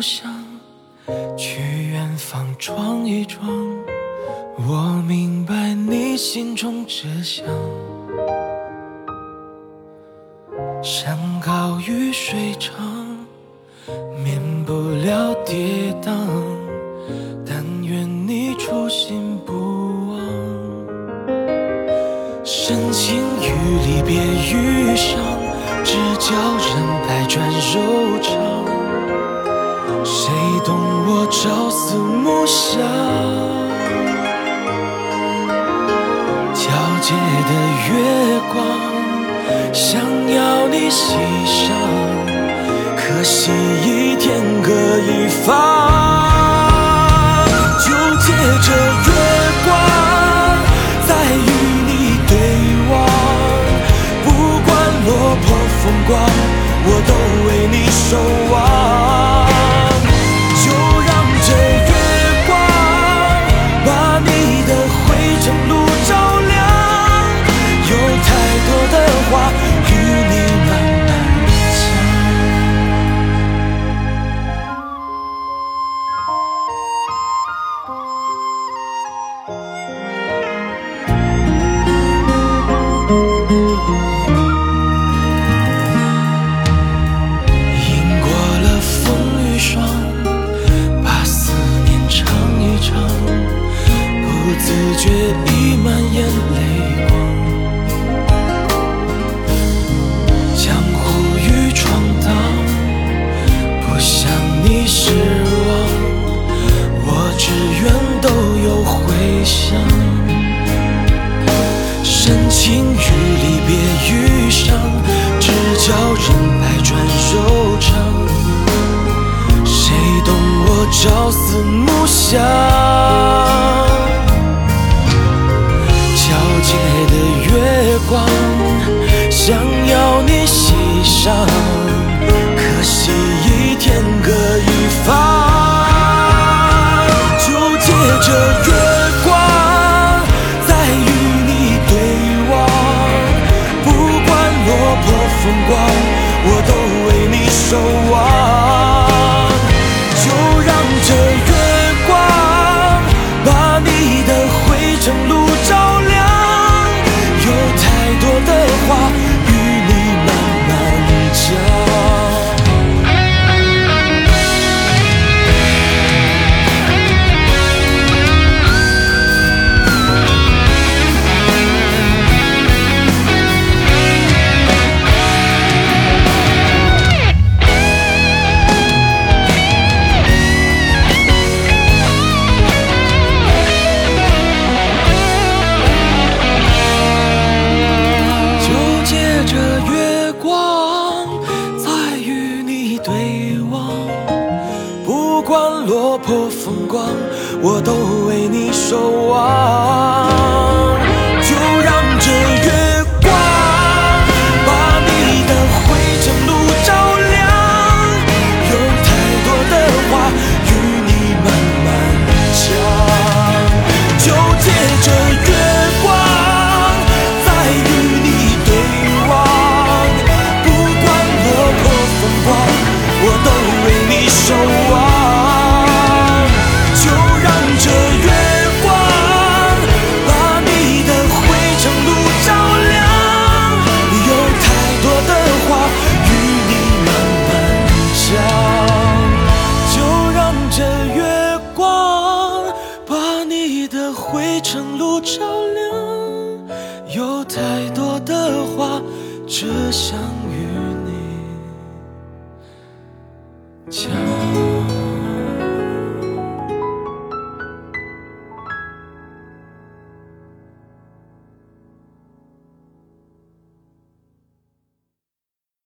想去远方闯一闯，我明白你心中只想山高与水长，免不了跌宕，但愿你初心不忘。深情与离别遇上，只叫人百转柔。思暮想？皎洁的月光。想要你欣赏，可惜已天各一方。却已满眼泪光江湖与闯荡不想你失望我只愿都有回响。深情与离别遇上只叫人百转柔肠谁懂我朝思暮想？光，想要你欣赏，可惜已天各一方。就借着月光我都为你守望，照亮，有太多的话，只想。